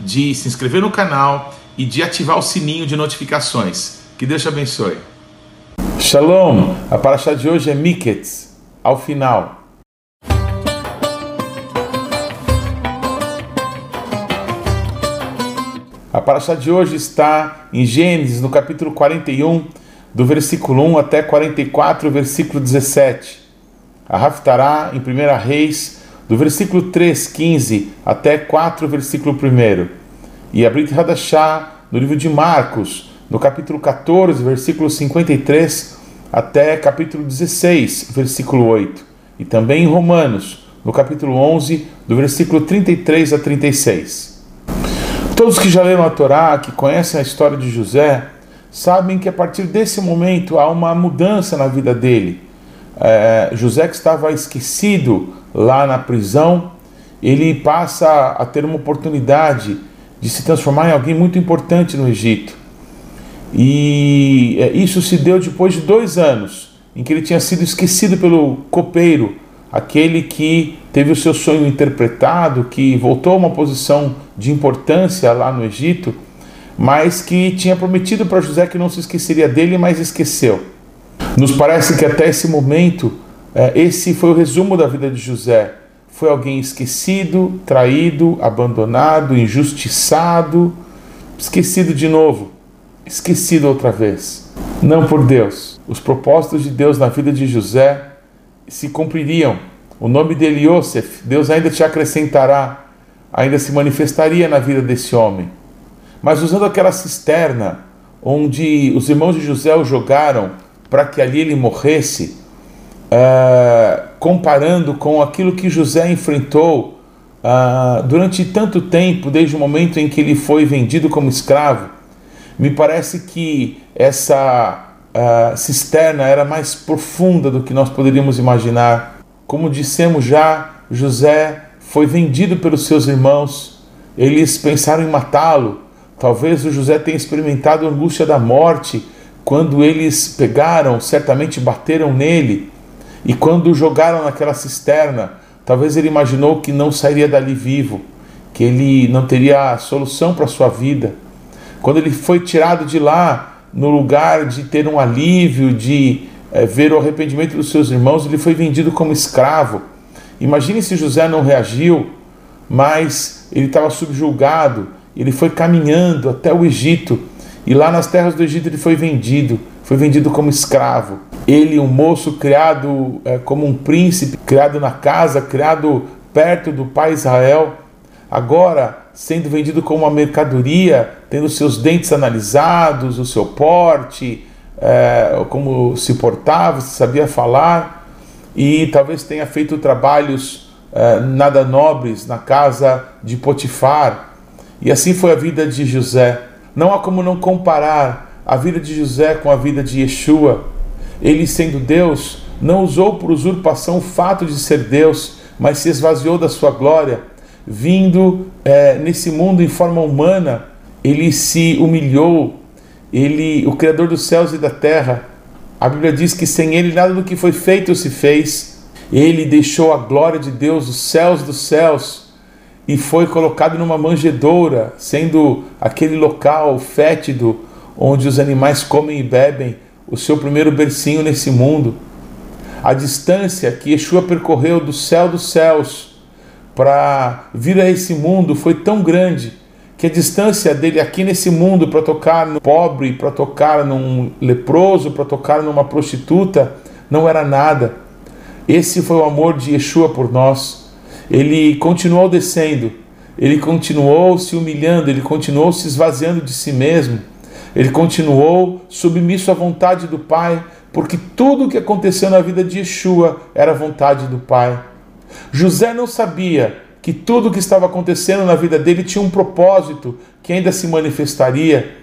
de se inscrever no canal e de ativar o sininho de notificações. Que Deus te abençoe. Shalom! A paraxá de hoje é Miketz, ao final. A paraxá de hoje está em Gênesis, no capítulo 41, do versículo 1 até 44, versículo 17. A Haftará, em 1 Reis do versículo 3, 15 até 4, versículo 1. E a Brit Hadashah, no livro de Marcos, no capítulo 14, versículo 53 até capítulo 16, versículo 8. E também em Romanos, no capítulo 11, do versículo 33 a 36. Todos que já leram a Torá, que conhecem a história de José, sabem que a partir desse momento há uma mudança na vida dele. É, José, que estava esquecido lá na prisão, ele passa a ter uma oportunidade de se transformar em alguém muito importante no Egito. E é, isso se deu depois de dois anos, em que ele tinha sido esquecido pelo copeiro, aquele que teve o seu sonho interpretado, que voltou a uma posição de importância lá no Egito, mas que tinha prometido para José que não se esqueceria dele, mas esqueceu. Nos parece que até esse momento esse foi o resumo da vida de José. Foi alguém esquecido, traído, abandonado, injustiçado, esquecido de novo, esquecido outra vez. Não por Deus. Os propósitos de Deus na vida de José se cumpririam. O nome dele, Yosef, Deus ainda te acrescentará, ainda se manifestaria na vida desse homem. Mas usando aquela cisterna onde os irmãos de José o jogaram para que ali ele morresse, uh, comparando com aquilo que José enfrentou uh, durante tanto tempo, desde o momento em que ele foi vendido como escravo, me parece que essa uh, cisterna era mais profunda do que nós poderíamos imaginar. Como dissemos já, José foi vendido pelos seus irmãos, eles pensaram em matá-lo. Talvez o José tenha experimentado a angústia da morte quando eles pegaram, certamente bateram nele e quando o jogaram naquela cisterna, talvez ele imaginou que não sairia dali vivo, que ele não teria solução para sua vida. Quando ele foi tirado de lá, no lugar de ter um alívio, de é, ver o arrependimento dos seus irmãos, ele foi vendido como escravo. Imagine se José não reagiu, mas ele estava subjulgado, ele foi caminhando até o Egito, e lá nas terras do Egito ele foi vendido, foi vendido como escravo ele, um moço criado é, como um príncipe, criado na casa, criado perto do pai Israel, agora sendo vendido como uma mercadoria, tendo seus dentes analisados, o seu porte, é, como se portava, se sabia falar, e talvez tenha feito trabalhos é, nada nobres na casa de Potifar. E assim foi a vida de José. Não há como não comparar a vida de José com a vida de Yeshua ele, sendo Deus, não usou por usurpação o fato de ser Deus, mas se esvaziou da sua glória, vindo é, nesse mundo em forma humana, ele se humilhou, ele, o Criador dos céus e da terra. A Bíblia diz que sem ele nada do que foi feito se fez. Ele deixou a glória de Deus, os céus dos céus, e foi colocado numa manjedoura, sendo aquele local fétido onde os animais comem e bebem o seu primeiro bercinho nesse mundo. A distância que Yeshua percorreu do céu dos céus para vir a esse mundo foi tão grande que a distância dele aqui nesse mundo para tocar no pobre, para tocar num leproso, para tocar numa prostituta, não era nada. Esse foi o amor de Yeshua por nós. Ele continuou descendo, ele continuou se humilhando, ele continuou se esvaziando de si mesmo ele continuou submisso à vontade do Pai, porque tudo o que aconteceu na vida de Yeshua era vontade do Pai. José não sabia que tudo o que estava acontecendo na vida dele tinha um propósito que ainda se manifestaria.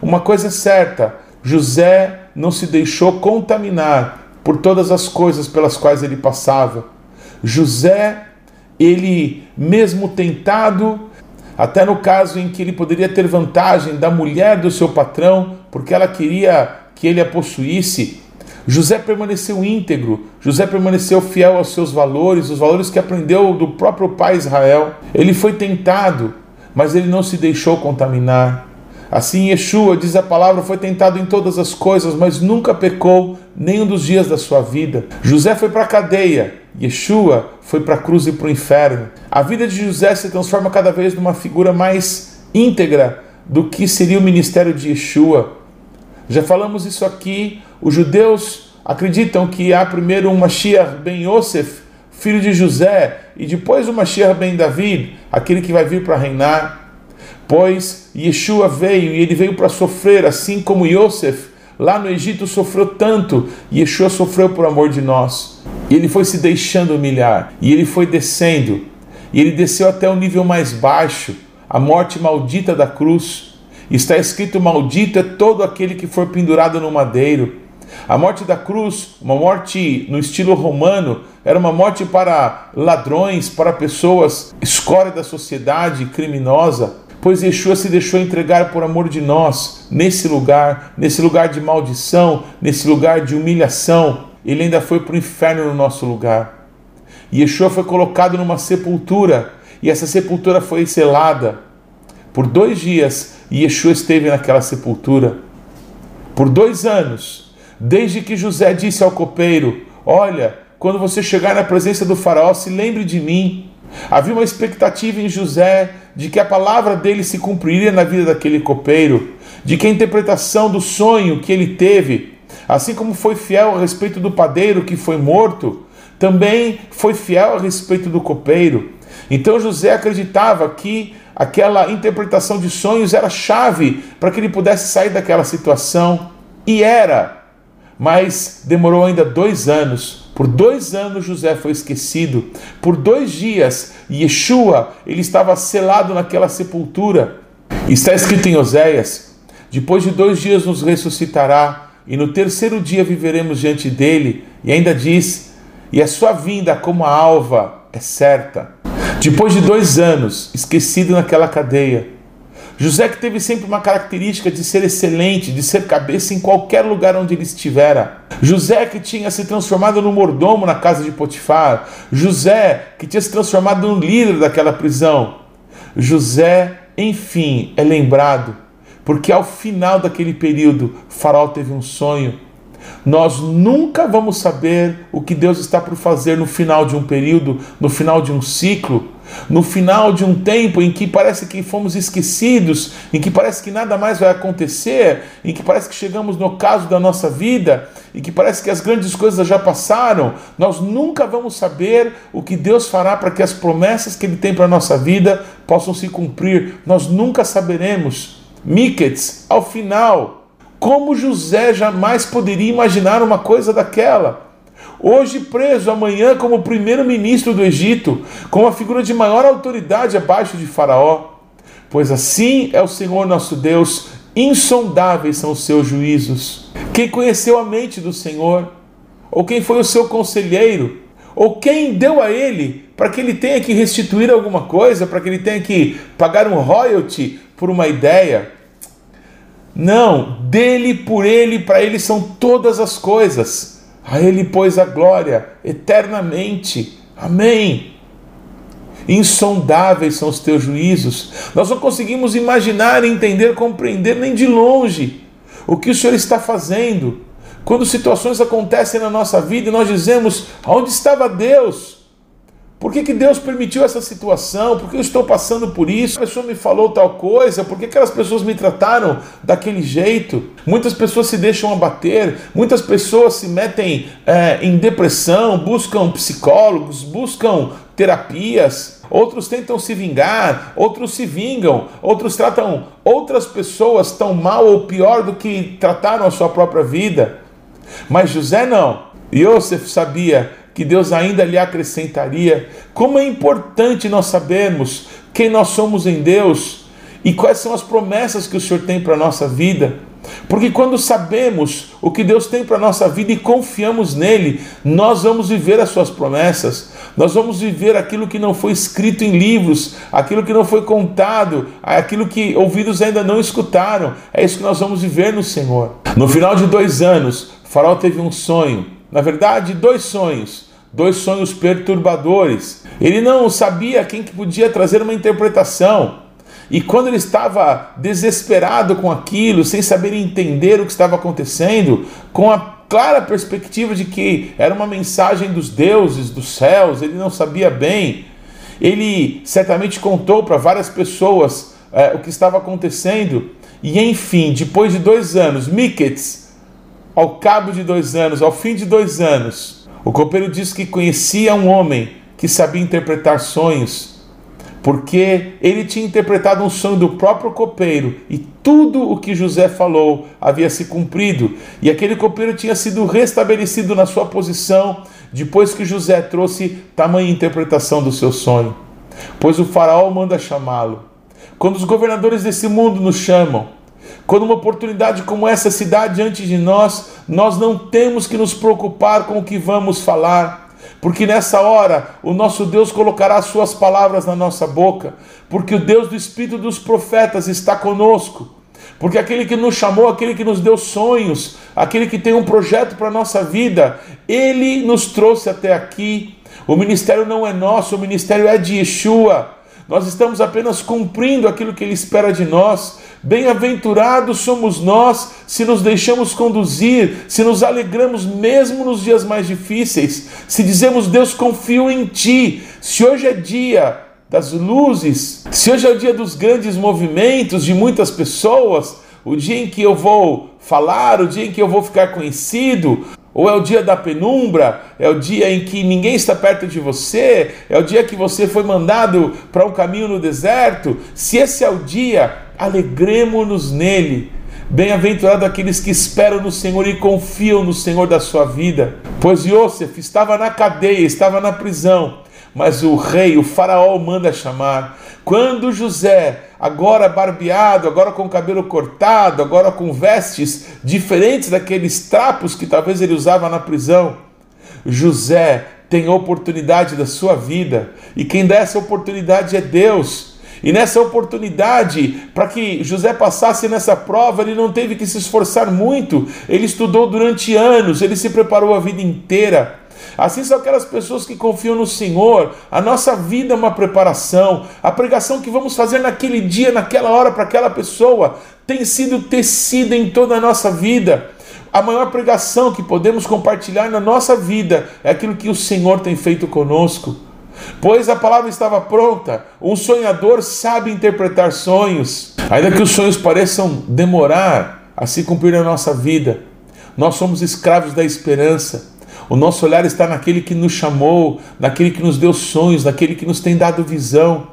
Uma coisa é certa: José não se deixou contaminar por todas as coisas pelas quais ele passava. José, ele mesmo tentado, até no caso em que ele poderia ter vantagem da mulher do seu patrão, porque ela queria que ele a possuísse, José permaneceu íntegro, José permaneceu fiel aos seus valores, os valores que aprendeu do próprio pai Israel. Ele foi tentado, mas ele não se deixou contaminar. Assim, Yeshua, diz a palavra, foi tentado em todas as coisas, mas nunca pecou nenhum dos dias da sua vida. José foi para a cadeia, Yeshua foi para a cruz e para o inferno. A vida de José se transforma cada vez numa figura mais íntegra do que seria o ministério de Yeshua. Já falamos isso aqui. Os judeus acreditam que há primeiro um Mashiach ben Yosef, filho de José, e depois o Mashiach ben David, aquele que vai vir para reinar. Pois Yeshua veio e ele veio para sofrer, assim como Yosef lá no Egito sofreu tanto, Yeshua sofreu por amor de nós. E ele foi se deixando humilhar, e ele foi descendo, e ele desceu até o nível mais baixo, a morte maldita da cruz. Está escrito: Maldito é todo aquele que for pendurado no madeiro. A morte da cruz, uma morte no estilo romano, era uma morte para ladrões, para pessoas escória da sociedade criminosa, pois Yeshua se deixou entregar por amor de nós, nesse lugar, nesse lugar de maldição, nesse lugar de humilhação. Ele ainda foi para o inferno no nosso lugar. Yeshua foi colocado numa sepultura, e essa sepultura foi selada. Por dois dias, Yeshua esteve naquela sepultura. Por dois anos, desde que José disse ao copeiro: Olha, quando você chegar na presença do Faraó, se lembre de mim. Havia uma expectativa em José de que a palavra dele se cumpriria na vida daquele copeiro, de que a interpretação do sonho que ele teve, assim como foi fiel a respeito do padeiro que foi morto, também foi fiel a respeito do copeiro. Então José acreditava que aquela interpretação de sonhos era chave para que ele pudesse sair daquela situação. E era. Mas demorou ainda dois anos. Por dois anos José foi esquecido. Por dois dias, Yeshua ele estava selado naquela sepultura. Está escrito em Oséias: depois de dois dias nos ressuscitará, e no terceiro dia viveremos diante dele. E ainda diz: e a sua vinda, como a alva, é certa. Depois de dois anos, esquecido naquela cadeia, José, que teve sempre uma característica de ser excelente, de ser cabeça em qualquer lugar onde ele estivera. José, que tinha se transformado no mordomo na casa de Potifar. José, que tinha se transformado no líder daquela prisão. José, enfim, é lembrado, porque ao final daquele período, Faraó teve um sonho nós nunca vamos saber o que Deus está por fazer no final de um período, no final de um ciclo, no final de um tempo em que parece que fomos esquecidos, em que parece que nada mais vai acontecer, em que parece que chegamos no caso da nossa vida e que parece que as grandes coisas já passaram. Nós nunca vamos saber o que Deus fará para que as promessas que Ele tem para a nossa vida possam se cumprir. Nós nunca saberemos. Miketz, ao final, como José jamais poderia imaginar uma coisa daquela? Hoje preso, amanhã como primeiro-ministro do Egito, como a figura de maior autoridade abaixo de Faraó. Pois assim é o Senhor nosso Deus, insondáveis são os seus juízos. Quem conheceu a mente do Senhor? Ou quem foi o seu conselheiro? Ou quem deu a ele para que ele tenha que restituir alguma coisa, para que ele tenha que pagar um royalty por uma ideia? Não, dele, por ele, para ele são todas as coisas. A ele, pois, a glória eternamente. Amém. Insondáveis são os teus juízos. Nós não conseguimos imaginar, entender, compreender nem de longe o que o Senhor está fazendo. Quando situações acontecem na nossa vida e nós dizemos: onde estava Deus? Por que, que Deus permitiu essa situação? Por que eu estou passando por isso? A pessoa me falou tal coisa? Por que aquelas pessoas me trataram daquele jeito? Muitas pessoas se deixam abater, muitas pessoas se metem é, em depressão, buscam psicólogos, buscam terapias, outros tentam se vingar, outros se vingam, outros tratam outras pessoas tão mal ou pior do que trataram a sua própria vida. Mas José não. Yosef sabia que Deus ainda lhe acrescentaria. Como é importante nós sabermos quem nós somos em Deus e quais são as promessas que o Senhor tem para a nossa vida. Porque quando sabemos o que Deus tem para a nossa vida e confiamos nele, nós vamos viver as suas promessas, nós vamos viver aquilo que não foi escrito em livros, aquilo que não foi contado, aquilo que ouvidos ainda não escutaram. É isso que nós vamos viver no Senhor. No final de dois anos, Faraó teve um sonho, na verdade, dois sonhos dois sonhos perturbadores. Ele não sabia quem que podia trazer uma interpretação. E quando ele estava desesperado com aquilo, sem saber entender o que estava acontecendo, com a clara perspectiva de que era uma mensagem dos deuses, dos céus, ele não sabia bem. Ele certamente contou para várias pessoas é, o que estava acontecendo. E enfim, depois de dois anos, Miketz, ao cabo de dois anos, ao fim de dois anos, o copeiro disse que conhecia um homem que sabia interpretar sonhos porque ele tinha interpretado um sonho do próprio copeiro e tudo o que José falou havia se cumprido, e aquele copeiro tinha sido restabelecido na sua posição depois que José trouxe tamanha interpretação do seu sonho. Pois o faraó manda chamá-lo. Quando os governadores desse mundo nos chamam, quando uma oportunidade como essa se dá diante de nós, nós não temos que nos preocupar com o que vamos falar porque nessa hora o nosso Deus colocará as suas palavras na nossa boca, porque o Deus do Espírito dos profetas está conosco. Porque aquele que nos chamou, aquele que nos deu sonhos, aquele que tem um projeto para a nossa vida, ele nos trouxe até aqui. O ministério não é nosso, o ministério é de Yeshua. Nós estamos apenas cumprindo aquilo que ele espera de nós. Bem-aventurados somos nós se nos deixamos conduzir, se nos alegramos mesmo nos dias mais difíceis, se dizemos Deus confio em ti. Se hoje é dia das luzes, se hoje é o dia dos grandes movimentos de muitas pessoas, o dia em que eu vou falar, o dia em que eu vou ficar conhecido, ou é o dia da penumbra, é o dia em que ninguém está perto de você, é o dia que você foi mandado para um caminho no deserto. Se esse é o dia, alegremos-nos nele. Bem-aventurado aqueles que esperam no Senhor e confiam no Senhor da sua vida. Pois Yosef estava na cadeia, estava na prisão, mas o rei, o faraó, manda chamar. Quando José, agora barbeado, agora com o cabelo cortado, agora com vestes diferentes daqueles trapos que talvez ele usava na prisão, José tem a oportunidade da sua vida, e quem dá essa oportunidade é Deus. E nessa oportunidade, para que José passasse nessa prova, ele não teve que se esforçar muito, ele estudou durante anos, ele se preparou a vida inteira. Assim são aquelas pessoas que confiam no Senhor. A nossa vida é uma preparação. A pregação que vamos fazer naquele dia, naquela hora, para aquela pessoa, tem sido tecida em toda a nossa vida. A maior pregação que podemos compartilhar na nossa vida é aquilo que o Senhor tem feito conosco. Pois a palavra estava pronta. Um sonhador sabe interpretar sonhos. Ainda que os sonhos pareçam demorar a se cumprir na nossa vida, nós somos escravos da esperança. O nosso olhar está naquele que nos chamou, naquele que nos deu sonhos, naquele que nos tem dado visão.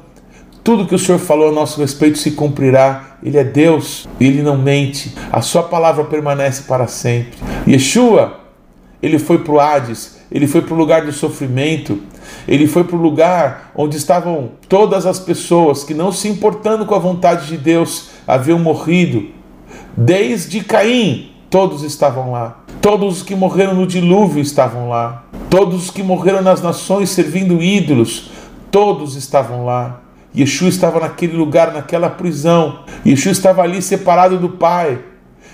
Tudo que o Senhor falou a nosso respeito se cumprirá. Ele é Deus, ele não mente. A sua palavra permanece para sempre. Yeshua, ele foi para o Hades, ele foi para o lugar do sofrimento, ele foi para o lugar onde estavam todas as pessoas que, não se importando com a vontade de Deus, haviam morrido. Desde Caim, todos estavam lá. Todos os que morreram no dilúvio estavam lá. Todos os que morreram nas nações servindo ídolos, todos estavam lá. Yeshua estava naquele lugar, naquela prisão. Yeshua estava ali separado do Pai.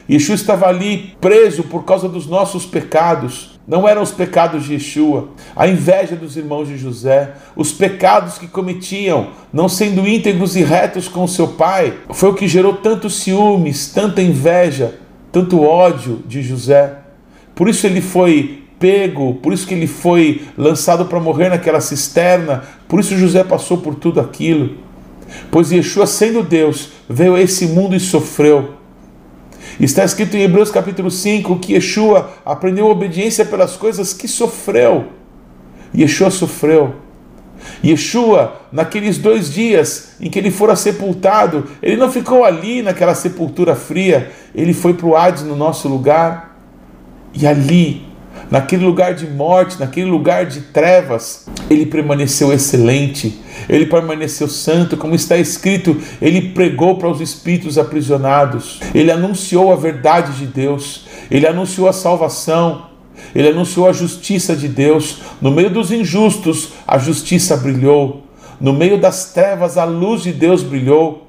Yeshua estava ali preso por causa dos nossos pecados. Não eram os pecados de Yeshua, a inveja dos irmãos de José, os pecados que cometiam, não sendo íntegros e retos com seu pai, foi o que gerou tantos ciúmes, tanta inveja, tanto ódio de José. Por isso ele foi pego, por isso que ele foi lançado para morrer naquela cisterna, por isso José passou por tudo aquilo. Pois Yeshua, sendo Deus, veio a esse mundo e sofreu Está escrito em Hebreus capítulo 5 que Yeshua aprendeu obediência pelas coisas que sofreu. Yeshua sofreu. Yeshua, naqueles dois dias em que ele fora sepultado, ele não ficou ali naquela sepultura fria, ele foi para o Hades no nosso lugar. E ali, naquele lugar de morte, naquele lugar de trevas, ele permaneceu excelente, ele permaneceu santo, como está escrito, ele pregou para os espíritos aprisionados, ele anunciou a verdade de Deus, ele anunciou a salvação, ele anunciou a justiça de Deus. No meio dos injustos, a justiça brilhou, no meio das trevas, a luz de Deus brilhou.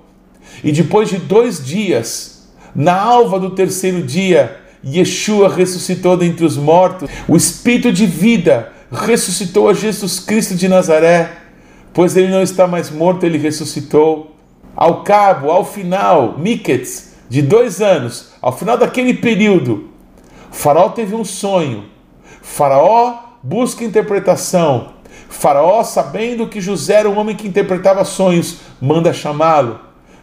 E depois de dois dias, na alva do terceiro dia, Yeshua ressuscitou dentre os mortos, o Espírito de vida ressuscitou a Jesus Cristo de Nazaré, pois ele não está mais morto, ele ressuscitou. Ao cabo, ao final, Miketz, de dois anos, ao final daquele período, faraó teve um sonho. Faraó busca interpretação. Faraó, sabendo que José era um homem que interpretava sonhos, manda chamá-lo.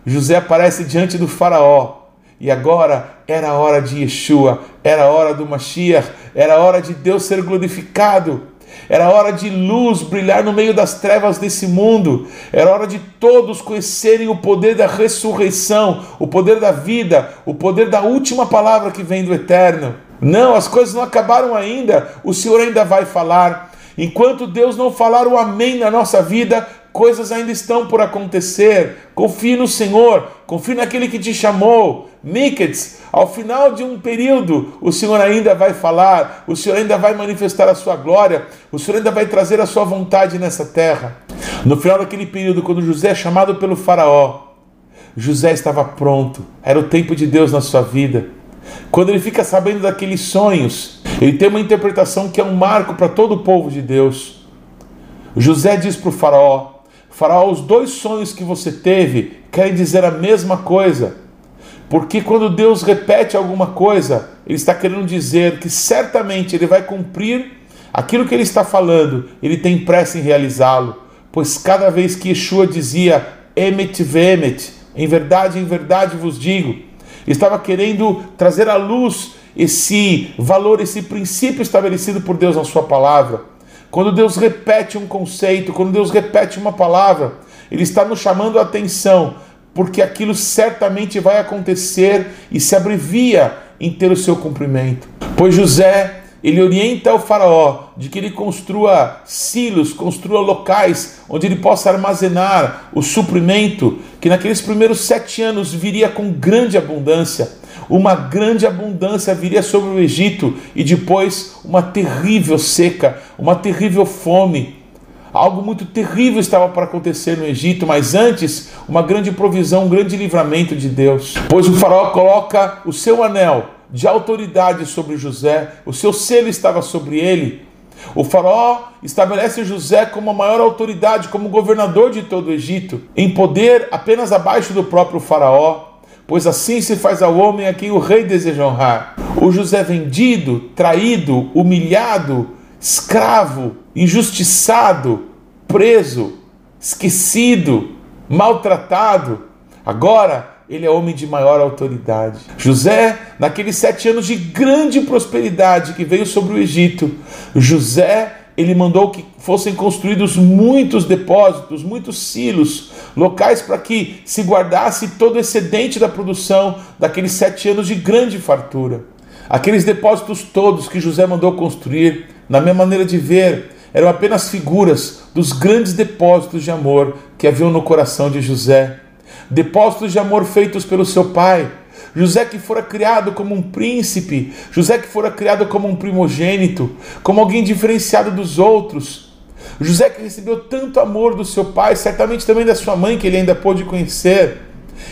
José aparece diante do faraó e agora era a hora de Yeshua, era a hora do Mashiach, era a hora de Deus ser glorificado. Era hora de luz brilhar no meio das trevas desse mundo. Era hora de todos conhecerem o poder da ressurreição, o poder da vida, o poder da última palavra que vem do eterno. Não, as coisas não acabaram ainda. O Senhor ainda vai falar. Enquanto Deus não falar o amém na nossa vida, coisas ainda estão por acontecer. Confie no Senhor, confie naquele que te chamou. Miketz, ao final de um período, o Senhor ainda vai falar, o Senhor ainda vai manifestar a sua glória, o Senhor ainda vai trazer a sua vontade nessa terra. No final daquele período, quando José é chamado pelo Faraó, José estava pronto, era o tempo de Deus na sua vida. Quando ele fica sabendo daqueles sonhos, ele tem uma interpretação que é um marco para todo o povo de Deus. José diz para o Faraó: Faraó, os dois sonhos que você teve querem dizer a mesma coisa. Porque quando Deus repete alguma coisa, Ele está querendo dizer que certamente Ele vai cumprir aquilo que Ele está falando, Ele tem pressa em realizá-lo. Pois cada vez que Yeshua dizia Emet vemet, em verdade, em verdade vos digo, estava querendo trazer à luz esse valor, esse princípio estabelecido por Deus na Sua palavra. Quando Deus repete um conceito, quando Deus repete uma palavra, Ele está nos chamando a atenção, porque aquilo certamente vai acontecer e se abrevia em ter o seu cumprimento. Pois José, ele orienta o faraó de que ele construa silos, construa locais onde ele possa armazenar o suprimento que naqueles primeiros sete anos viria com grande abundância uma grande abundância viria sobre o Egito e depois uma terrível seca, uma terrível fome. Algo muito terrível estava para acontecer no Egito, mas antes, uma grande provisão, um grande livramento de Deus. Pois o faraó coloca o seu anel de autoridade sobre José, o seu selo estava sobre ele. O faraó estabelece José como a maior autoridade, como governador de todo o Egito, em poder apenas abaixo do próprio faraó pois assim se faz ao homem a quem o rei deseja honrar. O José vendido, traído, humilhado, escravo, injustiçado, preso, esquecido, maltratado, agora ele é homem de maior autoridade. José, naqueles sete anos de grande prosperidade que veio sobre o Egito, José ele mandou que fossem construídos muitos depósitos, muitos silos, locais para que se guardasse todo o excedente da produção daqueles sete anos de grande fartura. Aqueles depósitos todos que José mandou construir, na minha maneira de ver, eram apenas figuras dos grandes depósitos de amor que haviam no coração de José. Depósitos de amor feitos pelo seu pai, José que fora criado como um príncipe, José que fora criado como um primogênito, como alguém diferenciado dos outros. José que recebeu tanto amor do seu pai, certamente também da sua mãe, que ele ainda pôde conhecer.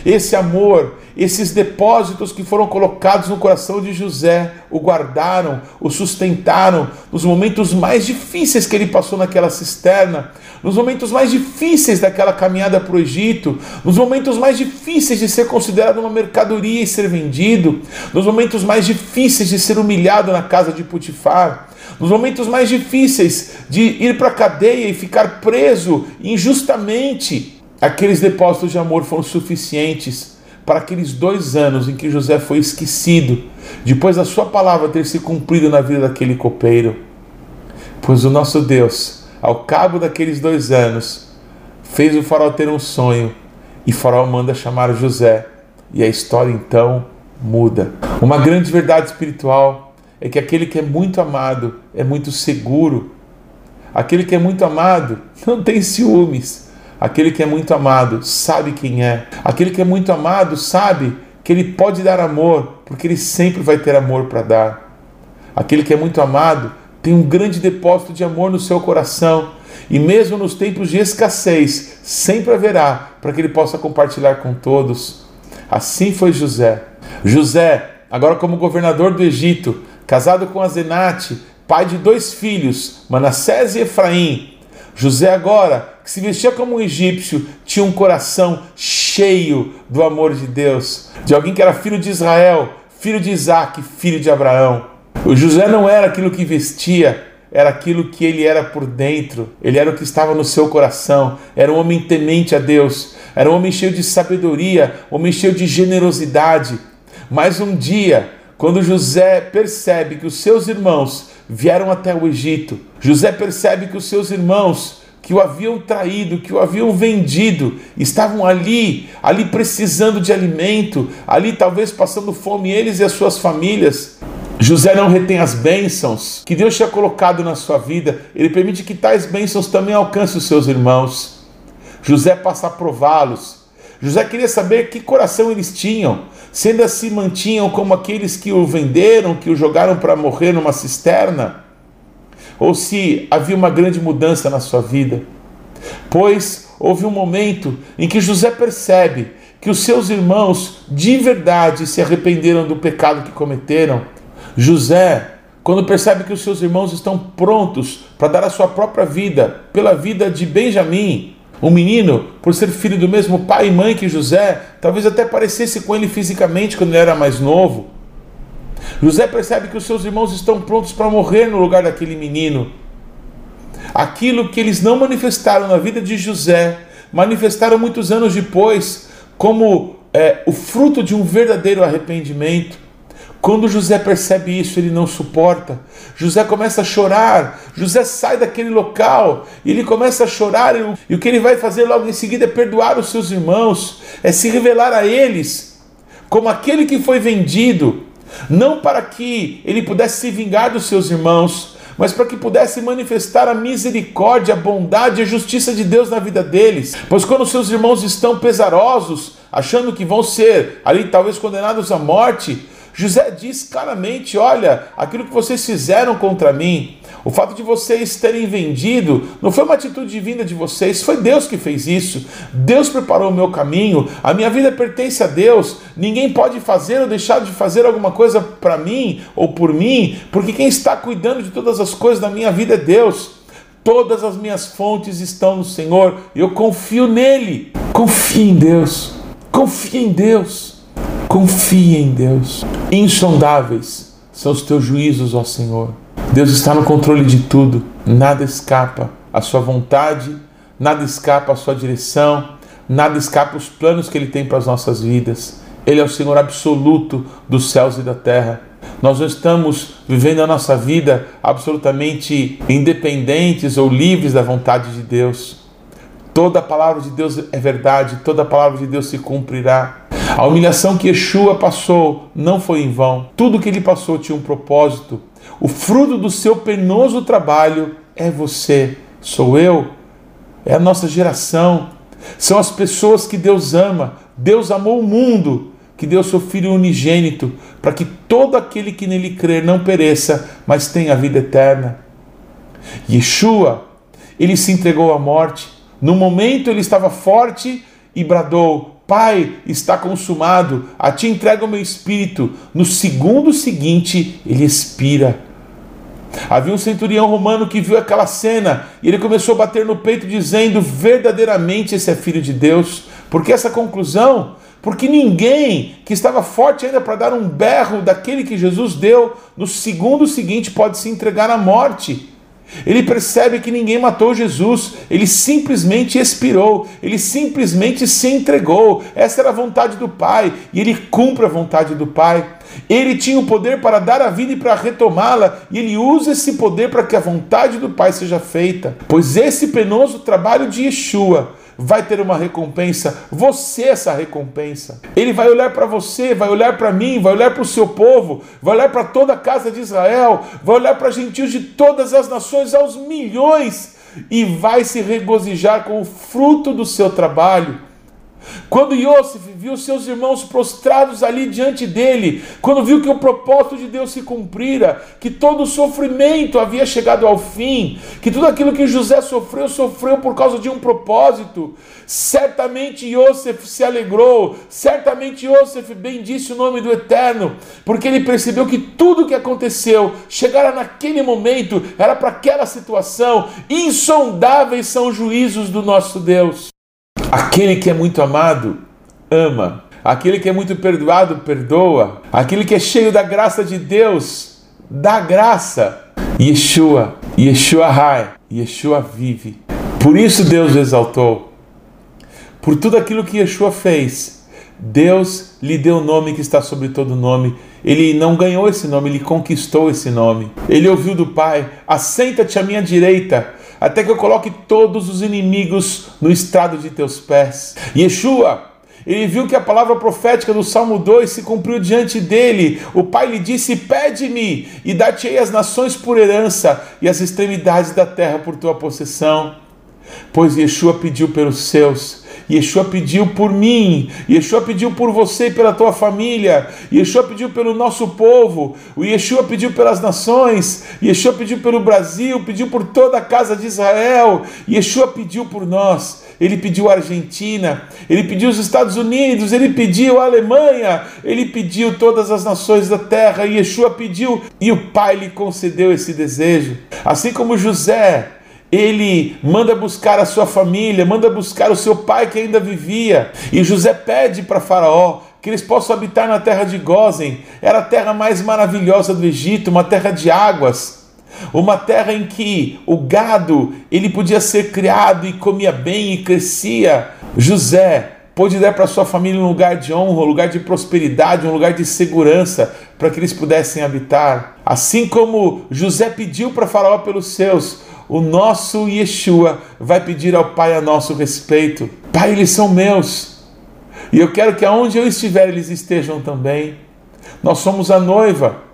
Esse amor, esses depósitos que foram colocados no coração de José, o guardaram, o sustentaram nos momentos mais difíceis que ele passou naquela cisterna, nos momentos mais difíceis daquela caminhada para o Egito, nos momentos mais difíceis de ser considerado uma mercadoria e ser vendido, nos momentos mais difíceis de ser humilhado na casa de Putifar, nos momentos mais difíceis de ir para a cadeia e ficar preso injustamente. Aqueles depósitos de amor foram suficientes para aqueles dois anos em que José foi esquecido, depois da sua palavra ter se cumprido na vida daquele copeiro. Pois o nosso Deus ao cabo daqueles dois anos, fez o faraó ter um sonho e faraó manda chamar José. E a história então muda. Uma grande verdade espiritual é que aquele que é muito amado é muito seguro. Aquele que é muito amado não tem ciúmes. Aquele que é muito amado sabe quem é. Aquele que é muito amado sabe que ele pode dar amor, porque ele sempre vai ter amor para dar. Aquele que é muito amado tem um grande depósito de amor no seu coração e mesmo nos tempos de escassez, sempre haverá para que ele possa compartilhar com todos. Assim foi José. José, agora como governador do Egito, casado com Azenate, pai de dois filhos, Manassés e Efraim. José agora, que se vestia como um egípcio, tinha um coração cheio do amor de Deus, de alguém que era filho de Israel, filho de Isaac, filho de Abraão. O José não era aquilo que vestia, era aquilo que ele era por dentro, ele era o que estava no seu coração, era um homem temente a Deus, era um homem cheio de sabedoria, um homem cheio de generosidade. Mas um dia, quando José percebe que os seus irmãos vieram até o Egito, José percebe que os seus irmãos que o haviam traído, que o haviam vendido, estavam ali, ali precisando de alimento, ali talvez passando fome eles e as suas famílias. José não retém as bênçãos que Deus tinha colocado na sua vida, ele permite que tais bênçãos também alcancem os seus irmãos. José passa a prová-los. José queria saber que coração eles tinham, se ainda se mantinham como aqueles que o venderam, que o jogaram para morrer numa cisterna, ou se havia uma grande mudança na sua vida. Pois houve um momento em que José percebe que os seus irmãos de verdade se arrependeram do pecado que cometeram José, quando percebe que os seus irmãos estão prontos para dar a sua própria vida pela vida de Benjamim, um menino, por ser filho do mesmo pai e mãe que José, talvez até parecesse com ele fisicamente quando ele era mais novo. José percebe que os seus irmãos estão prontos para morrer no lugar daquele menino. Aquilo que eles não manifestaram na vida de José, manifestaram muitos anos depois, como é, o fruto de um verdadeiro arrependimento. Quando José percebe isso, ele não suporta. José começa a chorar. José sai daquele local e ele começa a chorar. E o que ele vai fazer logo em seguida é perdoar os seus irmãos, é se revelar a eles como aquele que foi vendido, não para que ele pudesse se vingar dos seus irmãos, mas para que pudesse manifestar a misericórdia, a bondade e a justiça de Deus na vida deles. Pois quando seus irmãos estão pesarosos, achando que vão ser ali talvez condenados à morte, José diz claramente: Olha, aquilo que vocês fizeram contra mim, o fato de vocês terem vendido, não foi uma atitude divina de vocês, foi Deus que fez isso. Deus preparou o meu caminho, a minha vida pertence a Deus. Ninguém pode fazer ou deixar de fazer alguma coisa para mim ou por mim, porque quem está cuidando de todas as coisas da minha vida é Deus. Todas as minhas fontes estão no Senhor, eu confio nele. Confie em Deus. Confie em Deus. Confie em Deus. Insondáveis são os teus juízos, ó Senhor. Deus está no controle de tudo. Nada escapa à sua vontade, nada escapa à sua direção, nada escapa aos planos que ele tem para as nossas vidas. Ele é o Senhor absoluto dos céus e da terra. Nós não estamos vivendo a nossa vida absolutamente independentes ou livres da vontade de Deus. Toda a palavra de Deus é verdade, toda a palavra de Deus se cumprirá. A humilhação que Yeshua passou não foi em vão. Tudo que ele passou tinha um propósito. O fruto do seu penoso trabalho é você, sou eu, é a nossa geração. São as pessoas que Deus ama. Deus amou o mundo, que deu seu Filho unigênito, para que todo aquele que nele crer não pereça, mas tenha a vida eterna. Yeshua, ele se entregou à morte. No momento ele estava forte e bradou: Pai, está consumado, a ti entrego o meu espírito. No segundo seguinte, ele expira. Havia um centurião romano que viu aquela cena e ele começou a bater no peito, dizendo: verdadeiramente esse é filho de Deus. Por que essa conclusão? Porque ninguém que estava forte ainda para dar um berro daquele que Jesus deu, no segundo seguinte pode se entregar à morte. Ele percebe que ninguém matou Jesus, ele simplesmente expirou, ele simplesmente se entregou. Essa era a vontade do Pai e ele cumpre a vontade do Pai. Ele tinha o poder para dar a vida e para retomá-la, e ele usa esse poder para que a vontade do Pai seja feita. Pois esse penoso trabalho de Yeshua vai ter uma recompensa. Você é essa recompensa. Ele vai olhar para você, vai olhar para mim, vai olhar para o seu povo, vai olhar para toda a casa de Israel, vai olhar para gentios de todas as nações, aos milhões, e vai se regozijar com o fruto do seu trabalho. Quando Yosef viu seus irmãos prostrados ali diante dele, quando viu que o propósito de Deus se cumprira, que todo o sofrimento havia chegado ao fim, que tudo aquilo que José sofreu, sofreu por causa de um propósito, certamente Yosef se alegrou, certamente Yosef bendisse o nome do Eterno, porque ele percebeu que tudo o que aconteceu, chegara naquele momento, era para aquela situação, insondáveis são os juízos do nosso Deus. Aquele que é muito amado, ama. Aquele que é muito perdoado, perdoa. Aquele que é cheio da graça de Deus, dá graça. Yeshua, Yeshua Rai, Yeshua vive. Por isso Deus o exaltou. Por tudo aquilo que Yeshua fez, Deus lhe deu o nome que está sobre todo nome. Ele não ganhou esse nome, ele conquistou esse nome. Ele ouviu do Pai: Assenta-te à minha direita até que eu coloque todos os inimigos no estrado de teus pés. Yeshua, ele viu que a palavra profética do Salmo 2 se cumpriu diante dele. O pai lhe disse: Pede-me, e dá-te-ei as nações por herança, e as extremidades da terra por tua possessão. Pois Yeshua pediu pelos seus, Yeshua pediu por mim, Yeshua pediu por você e pela tua família, Yeshua pediu pelo nosso povo, o Yeshua pediu pelas nações, Yeshua pediu pelo Brasil, pediu por toda a casa de Israel, Yeshua pediu por nós. Ele pediu a Argentina, ele pediu os Estados Unidos, ele pediu a Alemanha, ele pediu todas as nações da terra, Yeshua pediu, e o Pai lhe concedeu esse desejo. Assim como José ele manda buscar a sua família, manda buscar o seu pai que ainda vivia. E José pede para Faraó que eles possam habitar na terra de Gozen. Era a terra mais maravilhosa do Egito, uma terra de águas, uma terra em que o gado ele podia ser criado e comia bem e crescia. José pôde dar para sua família um lugar de honra, um lugar de prosperidade, um lugar de segurança para que eles pudessem habitar. Assim como José pediu para Faraó pelos seus, o nosso Yeshua vai pedir ao Pai a nosso respeito. Pai, eles são meus. E eu quero que aonde eu estiver, eles estejam também. Nós somos a noiva.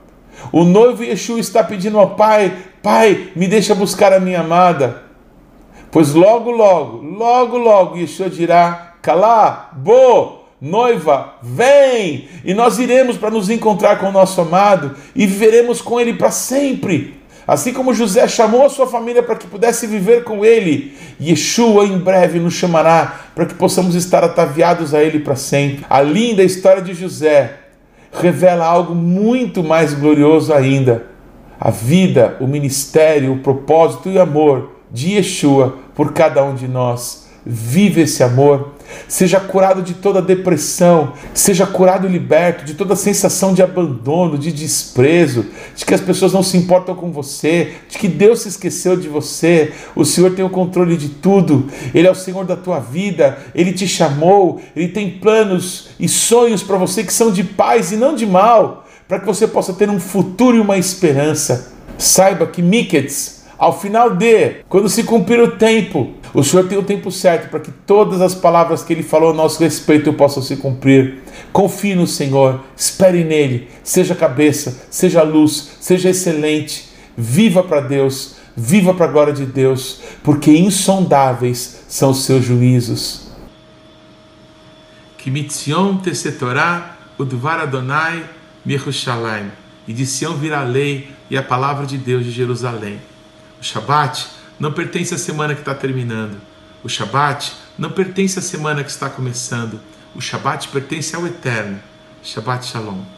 O noivo Yeshua está pedindo ao Pai: Pai, me deixa buscar a minha amada. Pois logo, logo, logo, logo, Yeshua dirá: Calá, bo, noiva, vem! E nós iremos para nos encontrar com o nosso amado e viveremos com ele para sempre. Assim como José chamou a sua família para que pudesse viver com ele, Yeshua em breve nos chamará para que possamos estar ataviados a ele para sempre. A linda história de José revela algo muito mais glorioso ainda. A vida, o ministério, o propósito e o amor de Yeshua por cada um de nós. Vive esse amor seja curado de toda depressão, seja curado e liberto de toda sensação de abandono, de desprezo, de que as pessoas não se importam com você, de que Deus se esqueceu de você. O Senhor tem o controle de tudo, Ele é o Senhor da tua vida, Ele te chamou, Ele tem planos e sonhos para você que são de paz e não de mal, para que você possa ter um futuro e uma esperança. Saiba que Miketz, ao final de, quando se cumprir o tempo, o Senhor tem o tempo certo para que todas as palavras que Ele falou a nosso respeito possam se cumprir. Confie no Senhor, espere nele, seja cabeça, seja luz, seja excelente, viva para Deus, viva para a glória de Deus, porque insondáveis são os seus juízos. Que mitzion tesetorá udvar Adonai. E de Sião virá a lei e a palavra de Deus de Jerusalém. O Shabat não pertence à semana que está terminando. O Shabat não pertence à semana que está começando. O Shabat pertence ao Eterno. Shabbat Shalom.